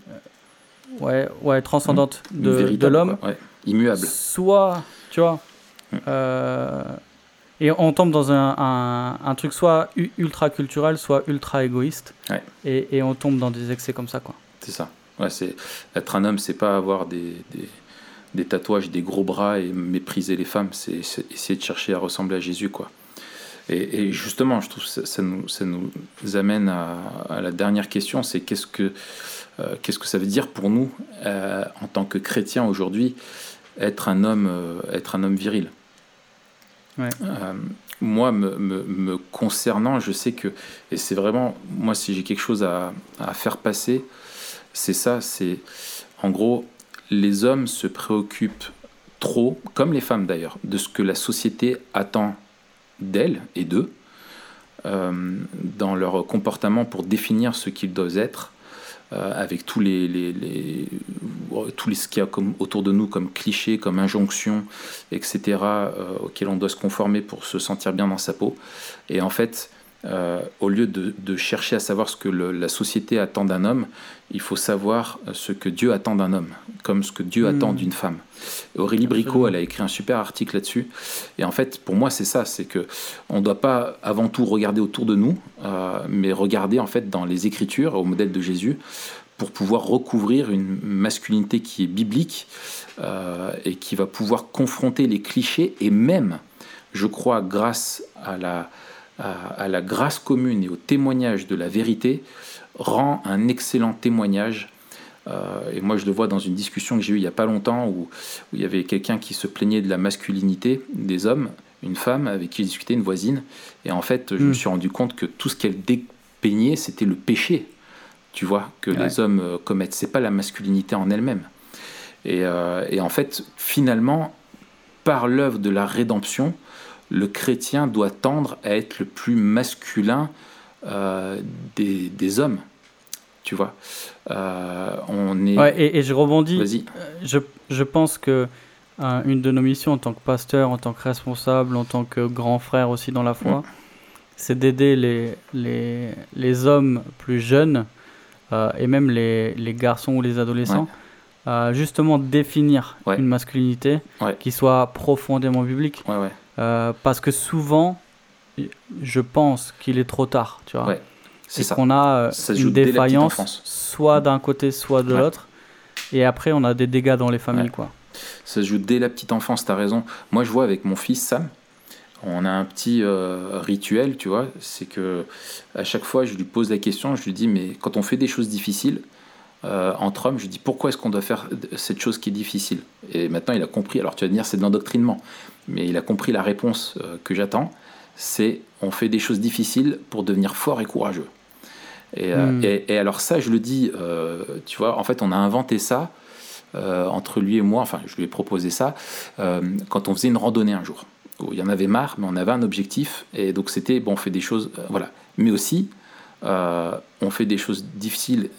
Ouais, ouais, transcendante de, de l'homme. Immuable. Soit, tu vois, et on tombe dans un, un, truc soit ultra culturel, soit ultra égoïste. Et, et, on tombe dans des excès comme ça, quoi. C'est ça. Ouais, c'est être un homme, c'est pas avoir des, des, des, tatouages, des gros bras et mépriser les femmes. C'est essayer de chercher à ressembler à Jésus, quoi. Et, et justement, je trouve que ça, ça, nous, ça nous amène à, à la dernière question, c'est qu'est-ce que euh, qu'est-ce que ça veut dire pour nous euh, en tant que chrétiens aujourd'hui être un homme, euh, être un homme viril. Euh, moi, me, me, concernant, je sais que, et c'est vraiment, moi, si j'ai quelque chose à, à faire passer, c'est ça, c'est en gros, les hommes se préoccupent trop, comme les femmes d'ailleurs, de ce que la société attend d'elles et d'eux, euh, dans leur comportement pour définir ce qu'ils doivent être, euh, avec tous les, les, les, tous les ce qu'il y a autour de nous comme clichés, comme injonctions, etc., euh, auxquels on doit se conformer pour se sentir bien dans sa peau. Et en fait, euh, au lieu de, chercher à savoir ce que la société attend d'un homme, il faut savoir euh, ce que Dieu attend d'un homme, comme ce que Dieu attend hmm. d'une femme. Aurélie Bricot, elle a écrit un super article là-dessus. Et en fait, pour moi, c'est ça, c'est que on ne doit pas avant tout regarder autour de nous, euh, mais regarder en fait dans les Écritures, au modèle de Jésus, pour pouvoir recouvrir une masculinité qui est biblique et qui va pouvoir confronter les clichés et même, je crois, grâce à la à, la grâce commune et au témoignage de la vérité rend un excellent témoignage. Euh, et moi, je le vois dans une discussion que j'ai eue il n'y a pas longtemps où, il y avait quelqu'un qui se plaignait de la masculinité des hommes, une femme avec qui j'ai discuté, une voisine. Et en fait, je me hmm. suis rendu compte que tout ce qu'elle dépeignait, c'était le péché, tu vois, que les hommes euh, commettent. C'est pas la masculinité en elle-même. Et, euh, et, en fait, finalement, par l'œuvre de la rédemption, le chrétien doit tendre à être le plus masculin euh, des, hommes. Tu vois euh, on est... et, je rebondis. Euh, je, je, pense que une de nos missions en tant que pasteur, en tant que responsable, en tant que grand frère aussi dans la foi, mm. c'est d'aider les, les, les, hommes plus jeunes et même les, les, garçons ou les adolescents à justement définir une masculinité qui soit profondément biblique. Euh, parce que souvent, je pense qu'il est trop tard, tu vois. c'est qu'on a euh, une défaillance, soit d'un côté, soit de l'autre. Et après, on a des dégâts dans les familles, quoi. Ça se joue dès la petite enfance, tu as raison. Moi, je vois avec mon fils Sam, on a un petit euh, rituel, tu vois. C'est que à chaque fois, je lui pose la question, je lui dis, mais quand on fait des choses difficiles, entre hommes, je lui dis pourquoi est-ce qu'on doit faire cette chose qui est difficile? Et maintenant, il a compris. Alors, tu vas dire, c'est de l'endoctrinement mais il a compris la réponse euh, que j'attends, c'est on fait des choses difficiles pour devenir fort et courageux. Et, euh, hmm. alors ça, je le dis, euh, tu vois, en fait, on a inventé ça entre lui et moi, enfin, je lui ai proposé ça, quand on faisait une randonnée un jour. Il y en avait marre, mais on avait un objectif, et donc c'était, bon, on fait des choses, voilà. Mais aussi, on fait des choses difficiles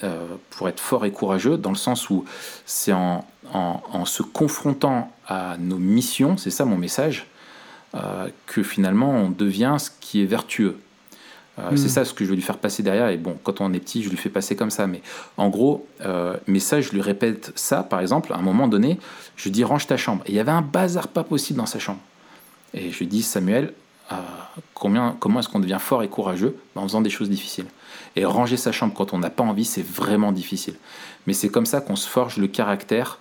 pour être fort et courageux, dans le sens où c'est en, en, se confrontant à nos missions, c'est ça mon message, euh, que finalement on devient ce qui est vertueux. Euh, c'est hmm. ça ce que je veux lui faire passer derrière. Et bon, quand on est petit, je lui fais passer comme ça. Mais en gros, euh, mais ça, je lui répète ça, par exemple, à un moment donné, je lui dis range ta chambre. Et il y avait un bazar pas possible dans sa chambre. Et je lui dis Samuel, combien, comment est-ce qu'on devient fort et courageux en faisant des choses difficiles Et ranger sa chambre quand on n'a pas envie, c'est vraiment difficile. Mais c'est comme ça qu'on se forge le caractère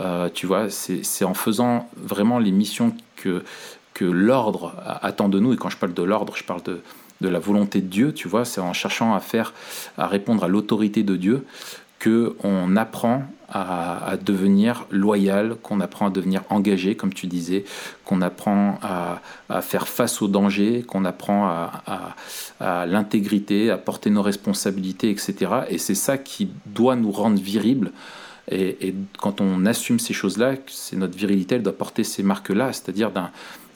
euh, tu vois, c'est en faisant vraiment les missions que, que l'ordre attend de nous. Et quand je parle de l'ordre, je parle de, de la volonté de Dieu, tu vois, c'est en cherchant à faire, à répondre à l'autorité de Dieu que on apprend à, devenir loyal, qu'on apprend à devenir engagé, comme tu disais, qu'on apprend à, faire face aux dangers, qu'on apprend à, l'intégrité, à porter nos responsabilités, etc. Et c'est ça qui doit nous rendre viribles. Et, quand on assume ces choses-là, c'est notre virilité, elle doit porter ces marques-là, c'est-à-dire d'un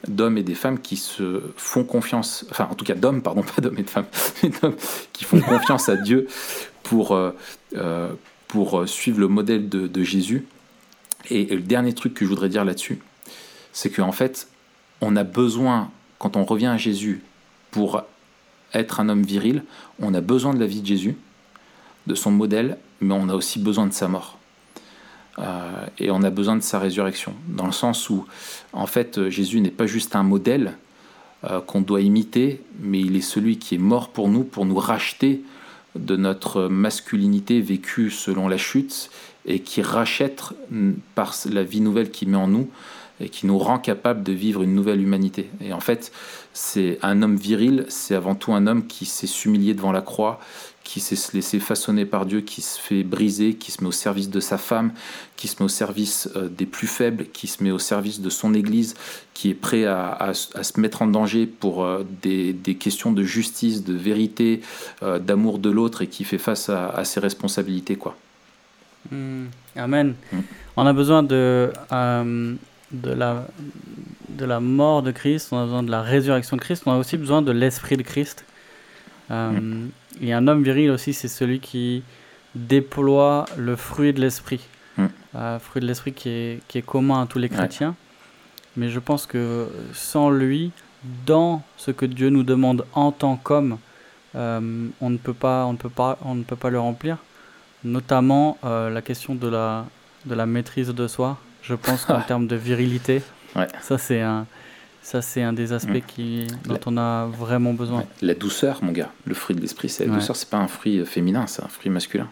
d'hommes et des femmes qui se font confiance, enfin en tout cas d'hommes, pardon, pas d'hommes et de femmes, mais d'hommes qui font confiance à Dieu pour, euh, pour euh, suivre le modèle de, Jésus. Et, le dernier truc que je voudrais dire là-dessus, c'est qu'en fait, on a besoin, quand on revient à Jésus pour être un homme viril, on a besoin de la vie de Jésus, de son modèle, mais on a aussi besoin de sa mort. Euh, et on a besoin de sa résurrection, dans le sens où, en fait, Jésus n'est pas juste un modèle euh, qu'on doit imiter, mais il est celui qui est mort pour nous, pour nous racheter de notre masculinité vécue selon la chute et qui rachète par la vie nouvelle qu'il met en nous et qui nous rend capable de vivre une nouvelle humanité. Et en fait, c'est un homme viril, c'est avant tout un homme qui s'est s'humilier devant la croix, qui s'est laissé façonner par Dieu, qui se fait briser, qui se met au service de sa femme, qui se met au service euh, des plus faibles, qui se met au service de son Église, qui est prêt à, se mettre en danger pour euh, des, questions de justice, de vérité, euh, d'amour de l'autre et qui fait face à, ses responsabilités. Quoi. Hmm. Amen. Hmm. On a besoin de, de, la, de la mort de Christ, on a besoin de la résurrection de Christ, on a aussi besoin de l'esprit de Christ. Hmm. Et un homme viril aussi, c'est celui qui déploie le fruit de l'esprit. Mm. Euh, fruit de l'esprit qui est, qui est commun à tous les chrétiens. Mais je pense que sans lui, dans ce que Dieu nous demande en tant qu'homme, euh, on, ne peut pas, on, ne peut pas, on ne peut pas le remplir. Notamment euh, la question de la, de la maîtrise de soi. Je pense qu'en termes de virilité, ça c'est un, ça, c'est un des aspects mm. qui, dont on a vraiment besoin. La douceur, mon gars. Le fruit de l'esprit, c'est la douceur. C'est pas un fruit euh, féminin, c'est un fruit masculin.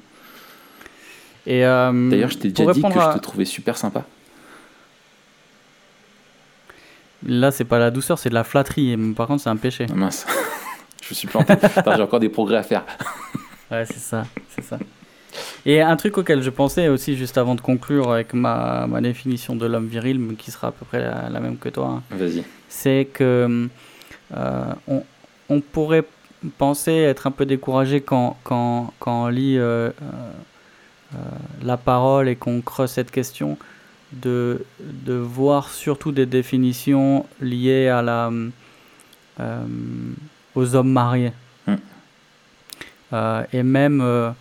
Et euh, D'ailleurs, je t'ai déjà dit que je te trouvais super sympa. Là, c'est pas la douceur, c'est de la flatterie. Par contre, c'est un péché. Ah, mince. je suis planté. J'ai encore des progrès à faire. ouais, c'est ça. C'est ça. Et un truc auquel je pensais aussi juste avant de conclure avec ma, ma définition de l'homme viril, qui sera à peu près la, même que toi. Hein, Vas-y. C'est que euh, on, on, pourrait penser être un peu découragé quand, quand, quand on lit euh, euh, la parole et qu'on creuse cette question, de, de voir surtout des définitions liées à la, aux hommes mariés. Hum. et même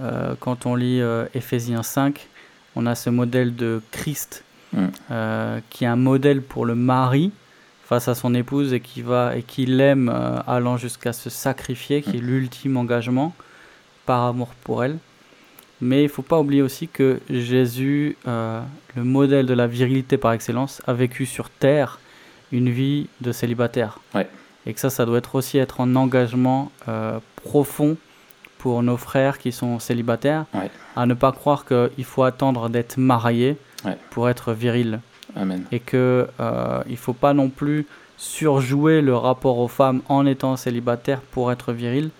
euh, quand on lit euh, Éphésiens 5, on a ce modèle de Christ mm. euh, qui est un modèle pour le mari face à son épouse et qui va et qui l'aime allant jusqu'à se sacrifier, qui est mm. l'ultime engagement par amour pour elle. Mais il ne faut pas oublier aussi que Jésus, le modèle de la virilité par excellence, a vécu sur terre une vie de célibataire. Et que ça, ça doit être aussi être un engagement profond pour nos frères qui sont célibataires, à ne pas croire qu'il faut attendre d'être marié pour être viril. Amen. Et qu'il euh, ne faut pas non plus surjouer le rapport aux femmes en étant célibataire pour être viril.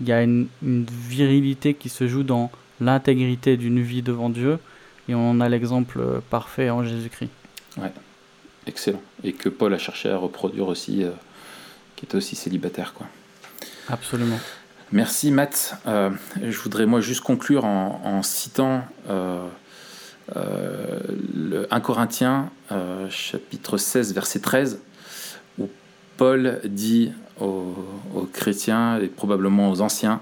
Il y a une, virilité qui se joue dans l'intégrité d'une vie devant Dieu et on a l'exemple parfait en Jésus-Christ. Ouais, excellent. Et que Paul a cherché à reproduire aussi, euh, qui était aussi célibataire. quoi. Absolument. Merci Matt. Euh, je voudrais moi juste conclure en, citant euh, euh, le 1 Corinthiens chapitre 16 verset 13 où Paul dit aux, aux chrétiens et probablement aux anciens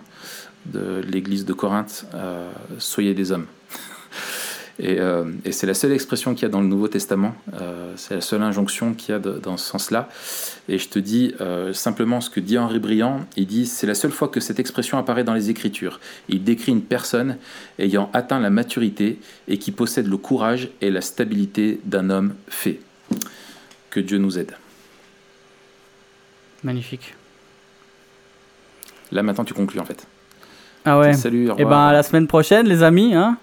de l'église de Corinthe soyez des hommes. Euh, et, c'est la seule expression qu'il y a dans le Nouveau Testament, euh, c'est la seule injonction qu'il y a dans ce sens-là. Et je te dis euh, simplement ce que dit Henri Briand, il dit c'est la seule fois que cette expression apparaît dans les Écritures. Il décrit une personne ayant atteint la maturité et qui possède le courage et la stabilité d'un homme fait. Que Dieu nous aide. Magnifique. Là maintenant tu conclus en fait. Ah ouais. Salut. Et eh ben à la semaine prochaine les amis. Hein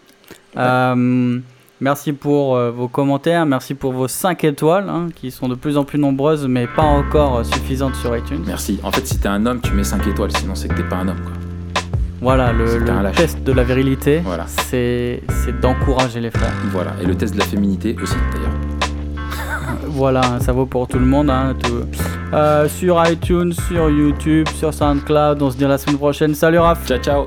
euh, Merci pour euh, vos commentaires, merci pour vos 5 étoiles, hein, qui sont de plus en plus nombreuses, mais pas encore euh, suffisantes sur iTunes. Merci. En fait, si t'es un homme, tu mets 5 étoiles, sinon c'est que t'es pas un homme. Quoi. Voilà, le, test de la virilité, Voilà. c'est d'encourager les frères. Voilà. Et le test de la féminité aussi, d'ailleurs. Voilà, ça vaut pour tout le monde. hein, tout. Euh, sur iTunes, sur YouTube, sur SoundCloud. On se dit à la semaine prochaine. Salut Raph Ciao, ciao